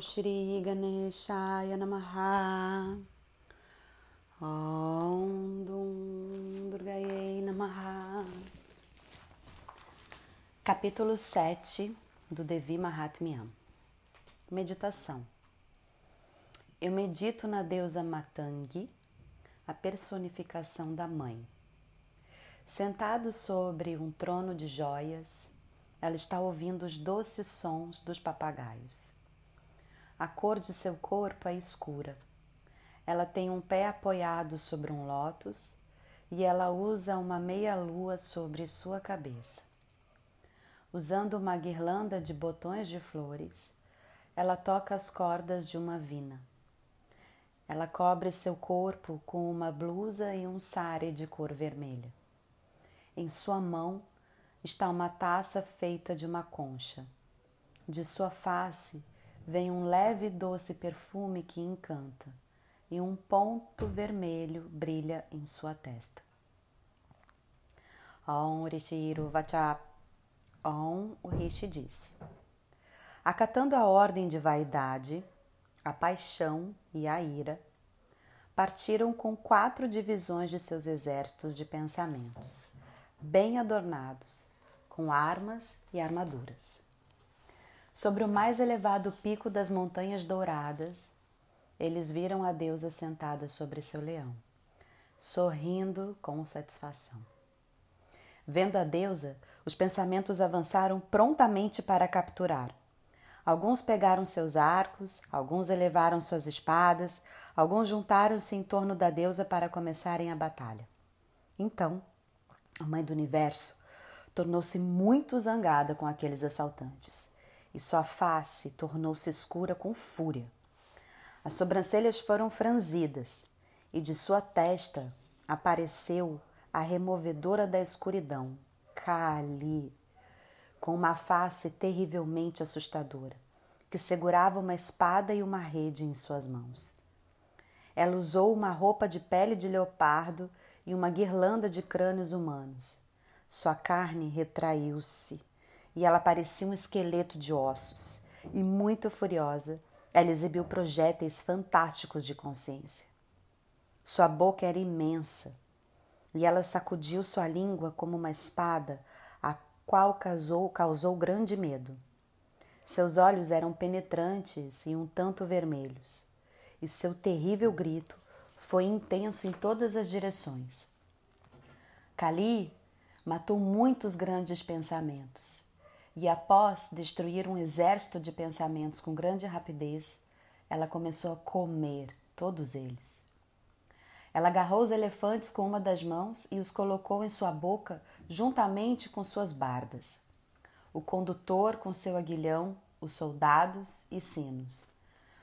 Shri Ganeshaya Namaha Om Dum Durgaye Namaha Capítulo 7 do Devi Mahatmyam Meditação Eu medito na deusa Matangi, a personificação da mãe. Sentado sobre um trono de joias, ela está ouvindo os doces sons dos papagaios. A cor de seu corpo é escura. Ela tem um pé apoiado sobre um lótus e ela usa uma meia-lua sobre sua cabeça. Usando uma guirlanda de botões de flores, ela toca as cordas de uma vina. Ela cobre seu corpo com uma blusa e um sari de cor vermelha. Em sua mão, está uma taça feita de uma concha. De sua face vem um leve e doce perfume que encanta, e um ponto vermelho brilha em sua testa. Om Rishiru Vachap. Om, o Rishi disse. Acatando a ordem de vaidade, a paixão e a ira, partiram com quatro divisões de seus exércitos de pensamentos, bem adornados, com armas e armaduras. Sobre o mais elevado pico das Montanhas Douradas, eles viram a deusa sentada sobre seu leão, sorrindo com satisfação. Vendo a deusa, os pensamentos avançaram prontamente para capturar. Alguns pegaram seus arcos, alguns elevaram suas espadas, alguns juntaram-se em torno da deusa para começarem a batalha. Então, a mãe do universo tornou-se muito zangada com aqueles assaltantes e sua face tornou-se escura com fúria. As sobrancelhas foram franzidas e de sua testa apareceu a removedora da escuridão, Kali, com uma face terrivelmente assustadora, que segurava uma espada e uma rede em suas mãos. Ela usou uma roupa de pele de leopardo e uma guirlanda de crânios humanos sua carne retraiu-se e ela parecia um esqueleto de ossos. E muito furiosa, ela exibiu projéteis fantásticos de consciência. Sua boca era imensa e ela sacudiu sua língua como uma espada, a qual causou, causou grande medo. Seus olhos eram penetrantes e um tanto vermelhos, e seu terrível grito foi intenso em todas as direções. Kali matou muitos grandes pensamentos. E após destruir um exército de pensamentos com grande rapidez, ela começou a comer todos eles. Ela agarrou os elefantes com uma das mãos e os colocou em sua boca juntamente com suas bardas. O condutor com seu aguilhão, os soldados e sinos.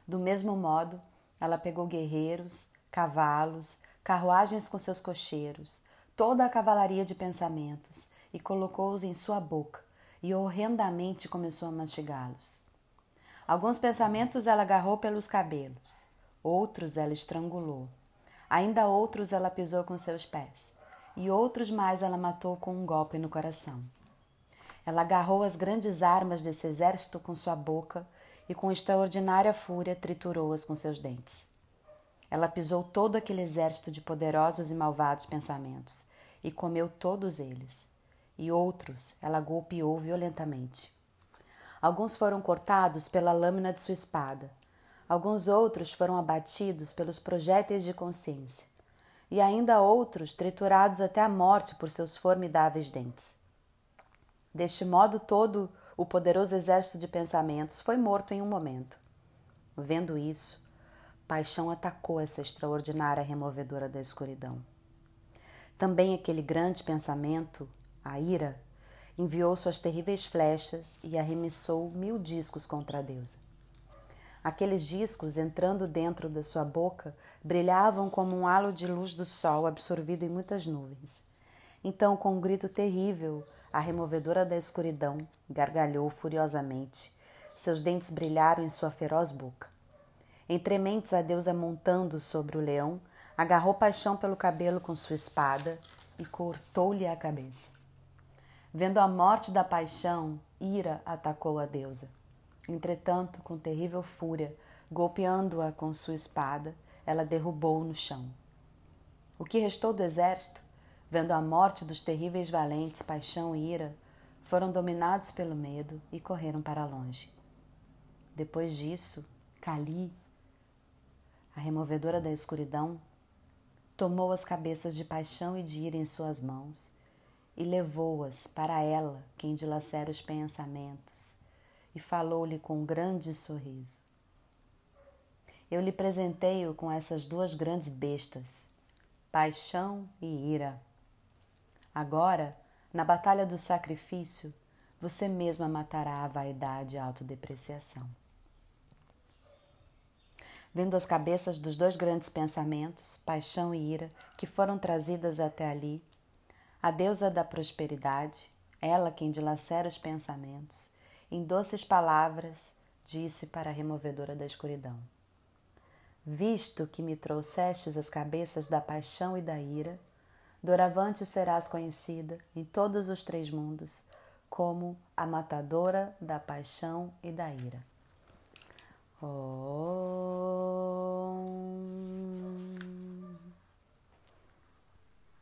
Do mesmo modo, ela pegou guerreiros, cavalos, carruagens com seus cocheiros, toda a cavalaria de pensamentos e colocou-os em sua boca e horrendamente começou a mastigá-los. Alguns pensamentos ela agarrou pelos cabelos, outros ela estrangulou, ainda outros ela pisou com seus pés, e outros mais ela matou com um golpe no coração. Ela agarrou as grandes armas desse exército com sua boca e com extraordinária fúria triturou-as com seus dentes. Ela pisou todo aquele exército de poderosos e malvados pensamentos e comeu todos eles. E outros ela golpeou violentamente. Alguns foram cortados pela lâmina de sua espada. Alguns outros foram abatidos pelos projéteis de consciência. E ainda outros triturados até a morte por seus formidáveis dentes. Deste modo, todo o poderoso exército de pensamentos foi morto em um momento. Vendo isso, paixão atacou essa extraordinária removedora da escuridão. Também aquele grande pensamento, a ira, enviou suas terríveis flechas e arremessou mil discos contra a deusa. Aqueles discos, entrando dentro da sua boca, brilhavam como um halo de luz do sol absorvido em muitas nuvens. Então, com um grito terrível, a removedora da escuridão gargalhou furiosamente. Seus dentes brilharam em sua feroz boca. Entre mentes, a deusa montando sobre o leão, agarrou Paixão pelo cabelo com sua espada e cortou-lhe a cabeça. Vendo a morte da Paixão, Ira atacou a deusa. Entretanto, com terrível fúria, golpeando-a com sua espada, ela derrubou-o no chão. O que restou do exército, vendo a morte dos terríveis valentes Paixão e Ira, foram dominados pelo medo e correram para longe. Depois disso, Kali, a removedora da escuridão, tomou as cabeças de Paixão e de Ira em suas mãos e levou-as para ela, quem dilacera os pensamentos e falou-lhe com um grande sorriso. Eu lhe presentei-o com essas duas grandes bestas, paixão e ira. Agora, na batalha do sacrifício, você mesma matará a vaidade e a autodepreciação. Vendo as cabeças dos dois grandes pensamentos, paixão e ira, que foram trazidas até ali, a deusa da prosperidade, ela quem dilacera os pensamentos, em doces palavras disse para a removedora da escuridão: Visto que me trouxestes as cabeças da paixão e da ira, doravante serás conhecida em todos os três mundos como a matadora da paixão e da ira. Oh.